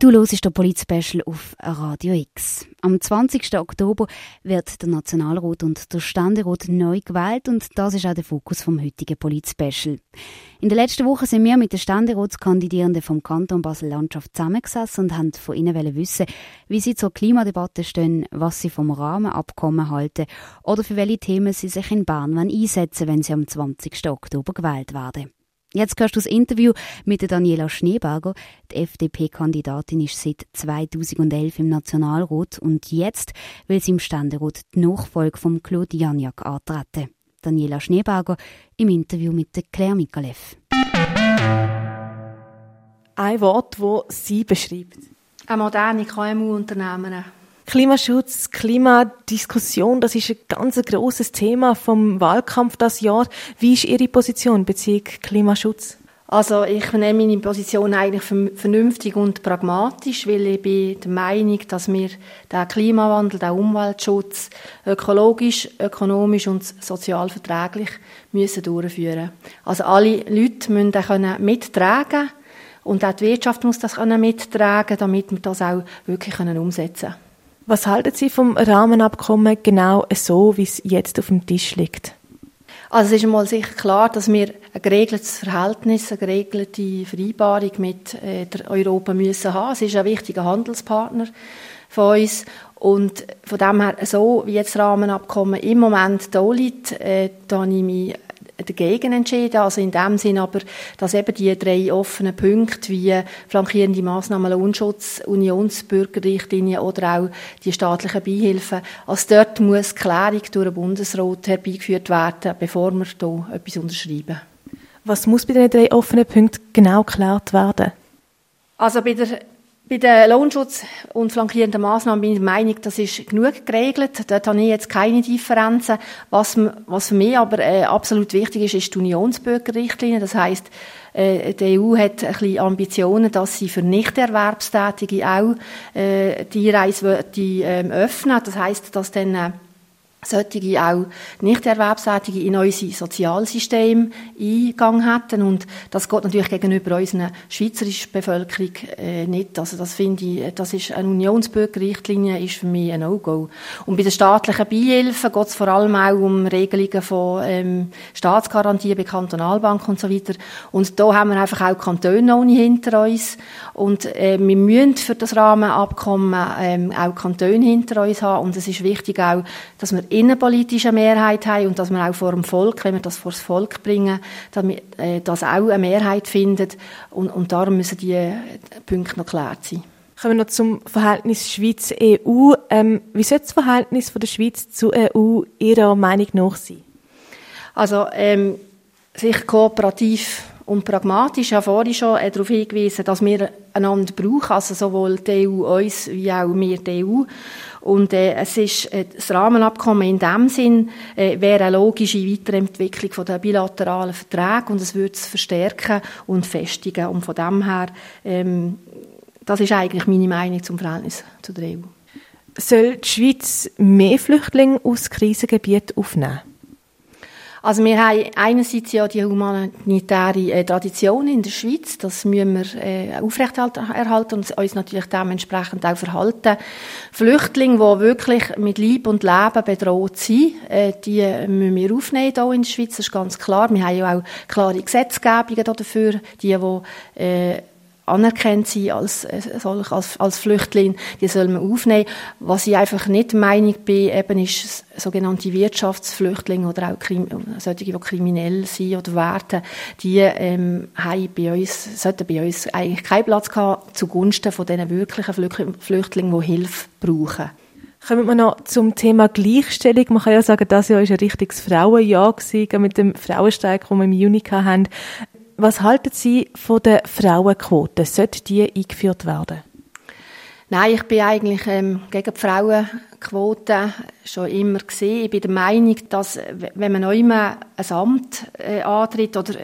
Du hörst den Polit-Special auf Radio X. Am 20. Oktober wird der Nationalrat und der Ständerat neu gewählt und das ist auch der Fokus vom heutigen Polit-Special. In der letzten Woche sind wir mit den Ständeratskandidierenden vom Kanton Basel-Landschaft zusammengesessen und haben von ihnen wissen, wie sie zur Klimadebatte stehen, was sie vom Rahmenabkommen halten oder für welche Themen sie sich in Bern einsetzen wenn sie am 20. Oktober gewählt werden. Jetzt hörst du das Interview mit Daniela Schneeberger. Die FDP-Kandidatin ist seit 2011 im Nationalrat und jetzt will sie im Ständerat die Nachfolge von Claude Janiak antreten. Daniela Schneeberger im Interview mit Claire Mikalev. Ein Wort, das sie beschreibt. Eine moderne KMU-Unternehmerin. Klimaschutz, Klimadiskussion, das ist ein ganz grosses Thema vom Wahlkampf das Jahr. Wie ist Ihre Position bezüglich Klimaschutz? Also ich nehme meine Position eigentlich vernünftig und pragmatisch, weil ich bin der Meinung, dass wir den Klimawandel, den Umweltschutz ökologisch, ökonomisch und sozial verträglich müssen durchführen. Also alle Leute müssen das mittragen und auch die Wirtschaft muss das mittragen, damit wir das auch wirklich umsetzen können. Was halten Sie vom Rahmenabkommen genau so, wie es jetzt auf dem Tisch liegt? Also es ist einmal sicher klar, dass wir ein geregeltes Verhältnis, eine geregelte Vereinbarung mit äh, Europa müssen haben. Es ist ein wichtiger Handelspartner von uns und von dem her, so wie jetzt das Rahmenabkommen im Moment da liegt, äh, da ich mich dagegen entschieden. Also in dem Sinn aber, dass eben die drei offenen Punkte wie flankierende Massnahmen, Lohnschutz, Unionsbürgerrichtlinie oder auch die staatlichen Beihilfen, also dort muss Klärung durch den Bundesrat herbeigeführt werden, bevor wir hier etwas unterschreiben. Was muss bei den drei offenen Punkten genau geklärt werden? Also bei der bei den Lohnschutz- und flankierenden Massnahmen bin ich der Meinung, das ist genug geregelt. Dort habe ich jetzt keine Differenzen. Was, was für mich aber äh, absolut wichtig ist, ist die Unionsbürgerrichtlinie. Das heißt, äh, die EU hat ein bisschen Ambitionen, dass sie für Nichterwerbstätige auch äh, die Reise die, äh, öffnen. Das heißt, dass dann äh, solche auch Nicht-Erwerbstätige in unser Sozialsystem eingegangen hätten. Und das geht natürlich gegenüber unserer schweizerischen Bevölkerung äh, nicht. Also das finde ich, das ist eine Unionsbürgerrichtlinie, ist für mich ein No-Go. Und bei den staatlichen Beihilfen geht es vor allem auch um Regelungen von ähm, Staatsgarantien bei Kantonalbanken und so weiter. Und da haben wir einfach auch Kantone ohne hinter uns. Und äh, wir müssen für das Rahmenabkommen ähm, auch Kantone hinter uns haben. Und es ist wichtig auch, dass wir innenpolitische Mehrheit haben und dass wir auch vor dem Volk, wenn wir das vor das Volk bringen, damit äh, das auch eine Mehrheit findet. Und, und darum müssen die Punkte noch geklärt sein. Kommen wir noch zum Verhältnis Schweiz-EU. Ähm, wie soll das Verhältnis von der Schweiz zur EU Ihrer Meinung nach sein? Also ähm, sicher kooperativ und pragmatisch. Ich habe vorhin schon äh, darauf hingewiesen, dass wir einander brauchen, also sowohl die EU uns wie auch wir die EU. Und äh, es ist äh, das Rahmenabkommen in dem Sinn äh, wäre eine logische Weiterentwicklung von der bilateralen Verträge und es würde es verstärken und festigen. Und von dem her, ähm, das ist eigentlich meine Meinung zum Verhältnis zu der EU. Soll die Schweiz mehr Flüchtlinge aus Krisengebieten aufnehmen? Also wir haben einerseits ja die humanitäre äh, Tradition in der Schweiz, das müssen wir äh, aufrechterhalten und uns natürlich dementsprechend auch verhalten. Flüchtlinge, die wirklich mit Leib und Leben bedroht sind, äh, die müssen wir aufnehmen hier in der Schweiz, das ist ganz klar. Wir haben ja auch klare Gesetzgebungen dafür, die, die äh, anerkannt sind als, äh, als, als Flüchtling, die soll man aufnehmen. Was ich einfach nicht Meinung bin, eben ist sogenannte Wirtschaftsflüchtlinge oder auch Krim solche, die kriminell sind oder werden, die ähm, haben bei uns, sollten bei uns eigentlich keinen Platz haben zugunsten von diesen wirklichen Flüchtlingen, die Hilfe brauchen. Kommen wir noch zum Thema Gleichstellung. Man kann ja sagen, das Jahr war ein richtiges Frauenjahr mit dem Frauenstreik, den wir im Juni hatten. Was halten Sie von der Frauenquote? Sollte die eingeführt werden? Nein, ich bin eigentlich ähm, gegen die Frauenquote schon immer gesehen. Ich bin der Meinung, dass wenn man noch immer ein Amt äh, antritt oder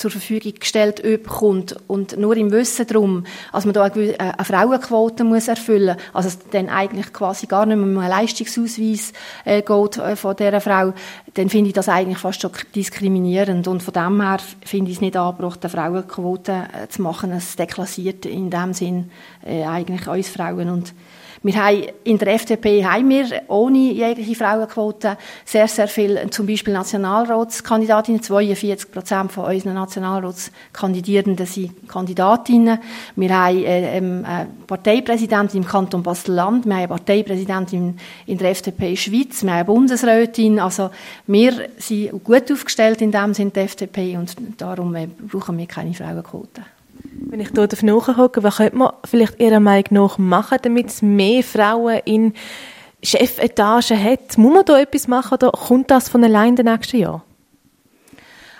zur Verfügung gestellt bekommt und nur im Wissen darum, dass man da eine, eine Frauenquote muss erfüllen muss, also es dann eigentlich quasi gar nicht mehr um einen Leistungsausweis äh, geht äh, von dieser Frau, dann finde ich das eigentlich fast schon diskriminierend und von dem her finde ich es nicht angebracht, eine Frauenquote äh, zu machen. Es deklassiert in dem Sinn äh, eigentlich uns Frauen und wir haben in der FDP haben wir ohne jegliche Frauenquote sehr, sehr viel, zum Beispiel Nationalratskandidatinnen. 42 Prozent von unseren Nationalratskandidierenden sind Kandidatinnen. Wir haben äh, ähm, eine Parteipräsidentin im Kanton Basel-Land, wir haben eine Parteipräsidentin in der FDP Schweiz, wir haben eine Bundesrätin. Also wir sind gut aufgestellt in dem Sinne der FDP und darum äh, brauchen wir keine Frauenquote. Wenn ich dort nachgucke, was könnte man vielleicht Ihrer Meinung nach machen, damit es mehr Frauen in Chefetagen hat? Muss man da etwas machen oder kommt das von allein in den nächsten Jahren?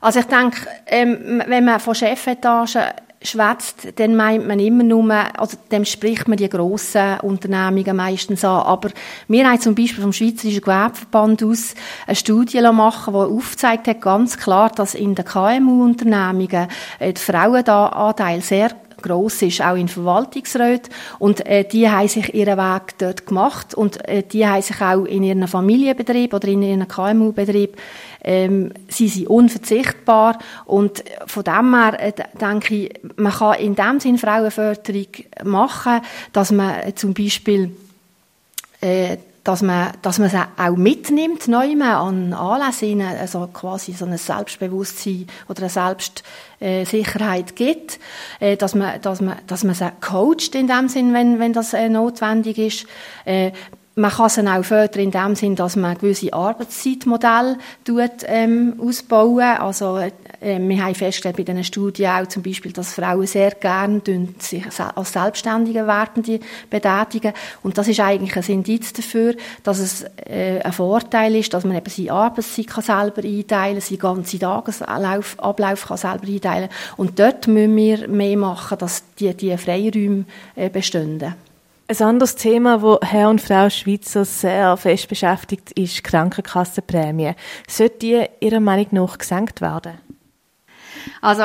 Also ich denke, ähm, wenn man von Chefetagen schwätzt, dann meint man immer nur, also dem spricht man die grossen Unternehmungen meistens an. Aber wir haben zum Beispiel vom Schweizerischen Gewerbeverband aus eine Studie machen, die aufgezeigt hat, ganz klar, dass in den KMU-Unternehmungen äh, der Frauenanteil sehr gross ist, auch in Verwaltungsräten. Und äh, die haben sich ihren Weg dort gemacht und äh, die haben sich auch in ihren Familienbetrieb oder in ihren KMU-Betrieb ähm, sie sind unverzichtbar und von dem her äh, denke ich, man kann in dem Sinn Frauenförderung machen, dass man zum Beispiel äh, dass man, dass man es auch mitnimmt, neu an Anlässen, also quasi so ein Selbstbewusstsein oder eine Selbstsicherheit gibt, äh, dass man, dass man, dass man sie coacht in dem Sinn, wenn, wenn das äh, notwendig ist. Man kann sie auch fördern in dem Sinn, dass man gewisse Arbeitszeitmodelle tut, ähm, ausbauen. Also, äh, wir haben festgestellt bei diesen Studien auch zum Beispiel, dass Frauen sehr gerne sich als selbstständige Werdende betätigen. Und das ist eigentlich ein Indiz dafür, dass es äh, ein Vorteil ist, dass man eben seine Arbeitszeit kann selber einteilen kann, seinen ganzen Tagesablauf Ablauf kann selber einteilen Und dort müssen wir mehr machen, dass die, die Freiräume äh, bestehen. Ein anderes Thema, wo Herr und Frau Schweizer sehr fest beschäftigt, ist die Krankenkassenprämie. Sollte die Ihrer Meinung nach gesenkt werden? Also,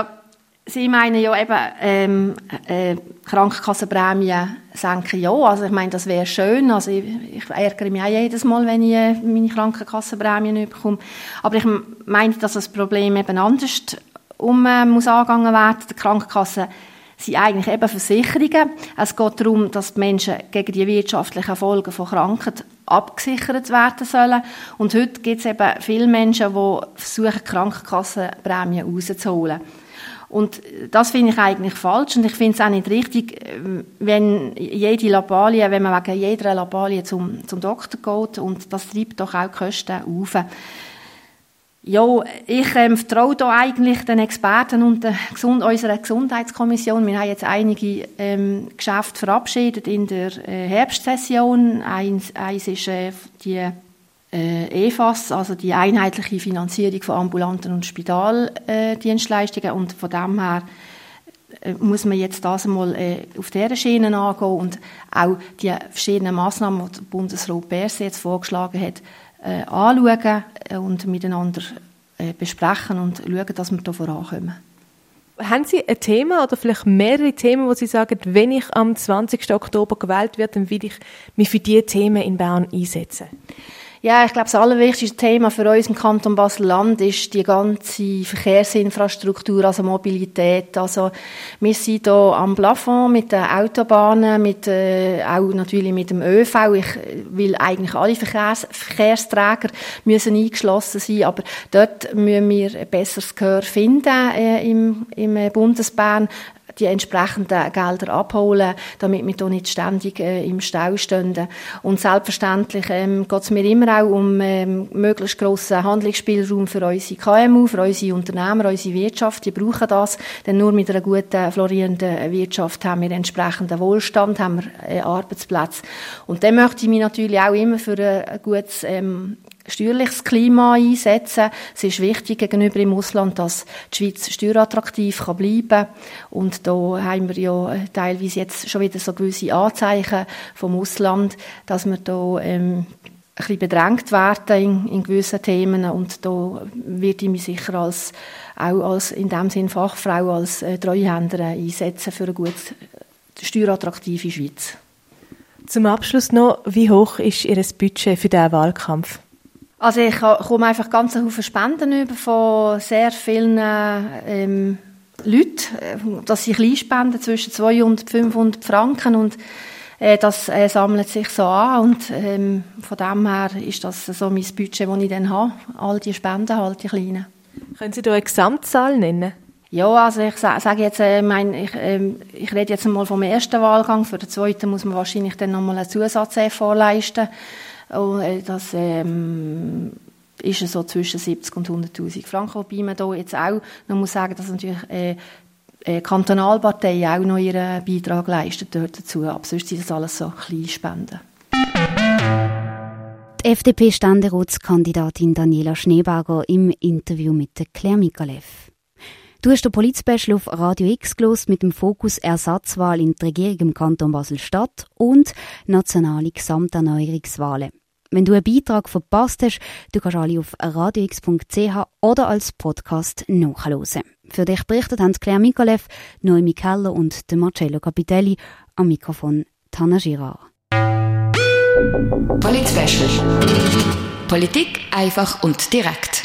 Sie meinen ja eben ähm, äh, Krankenkassenprämie senken, ja. Also ich meine, das wäre schön. Also ich, ich, ärgere mich auch jedes Mal, wenn ich äh, meine Krankenkassenprämie nicht bekomme. Aber ich meine, dass das Problem eben anders um, äh, muss angegangen werden. Die Krankenkasse sind eigentlich eben Versicherungen. Es geht darum, dass die Menschen gegen die wirtschaftlichen Folgen von Krankheit abgesichert werden sollen. Und heute gibt es eben viele Menschen, die versuchen, Krankenkassenprämien rauszuholen. Und das finde ich eigentlich falsch und ich finde es auch nicht richtig, wenn jede Labalie, wenn man wegen jeder Labalie zum, zum Doktor geht und das treibt doch auch die Kosten auf. Ja, ich ähm, vertraue da eigentlich den Experten und der Gesund unserer Gesundheitskommission. Wir haben jetzt einige ähm, Geschäfte verabschiedet in der äh, Herbstsession. Eins, eins ist äh, die äh, EFAS, also die einheitliche Finanzierung von ambulanten und Spitaldienstleistungen. und von dem her äh, muss man jetzt das einmal äh, auf dieser Schiene angehen und auch die verschiedenen Massnahmen, die der Bundesrat Berse jetzt vorgeschlagen hat, äh, anschauen und miteinander äh, besprechen und schauen, dass wir hier vorankommen. Haben Sie ein Thema oder vielleicht mehrere Themen, wo Sie sagen, wenn ich am 20. Oktober gewählt werde, dann will ich mich für diese Themen in Bern einsetzen? Ja, ich glaube, das allerwichtigste Thema für uns im Kanton Basel-Land ist die ganze Verkehrsinfrastruktur, also Mobilität. Also, wir sind hier am Plafond mit den Autobahnen, mit, äh, auch natürlich mit dem ÖV. Ich will eigentlich alle Verkehrs Verkehrsträger müssen eingeschlossen sein, aber dort müssen wir ein besseres Gehör finden äh, im, im Bundesbahn die entsprechenden Gelder abholen, damit wir hier nicht ständig äh, im Stau stehen. Und selbstverständlich ähm, geht es mir immer auch um ähm, möglichst grossen Handlungsspielraum für unsere KMU, für unsere Unternehmer, unsere Wirtschaft. Die brauchen das, denn nur mit einer guten, florierenden Wirtschaft haben wir entsprechenden Wohlstand, haben wir äh, Arbeitsplätze. Und dann möchte ich mich natürlich auch immer für ein gutes ähm, steuerliches Klima einsetzen. Es ist wichtig gegenüber im Ausland, dass die Schweiz steuerattraktiv kann bleiben kann. Und da haben wir ja teilweise jetzt schon wieder so gewisse Anzeichen vom Ausland, dass wir da ähm, bisschen bedrängt werden in, in gewissen Themen und da werde ich mich sicher als, auch als, in dem Sinn Fachfrau, als äh, Treuhänderin einsetzen für eine gut steuerattraktive Schweiz. Zum Abschluss noch, wie hoch ist Ihr Budget für diesen Wahlkampf? Also ich komme einfach ganz viele Spenden über von sehr vielen ähm, Leuten, äh, dass sie klein spenden zwischen 200 und 500 Franken und äh, das äh, sammelt sich so an und ähm, von dem her ist das so mein Budget, das ich dann habe, all die Spenden halt, die kleinen. Können Sie da eine Gesamtzahl nennen? Ja, also ich sage jetzt, äh, mein, ich, äh, ich rede jetzt mal vom ersten Wahlgang, für den zweiten muss man wahrscheinlich dann nochmal einen Zusatz vorleisten. Und, äh, das ähm, ist so zwischen 70 und 100'000 Franken, wobei man da jetzt auch noch muss sagen, dass natürlich äh, äh, Kantonalpartei auch noch ihren Beitrag leistet dort dazu. Aber sonst sind das alles so kleine Spenden. Die FDP-Ständeratskandidatin Daniela Schneeberger im Interview mit Claire Mikalev. Du hast den Polizspecial auf Radio X gelost mit dem Fokus Ersatzwahl in der Regierung im Kanton Basel-Stadt und nationale Gesamterneuerungswahlen. Wenn du einen Beitrag verpasst hast, du kannst alle auf radiox.ch oder als Podcast nachhören. Für dich berichtet haben Claire Mikolev, Noemi Keller und Marcello Capitelli am Mikrofon Tana Girard. Polit Politik einfach und direkt.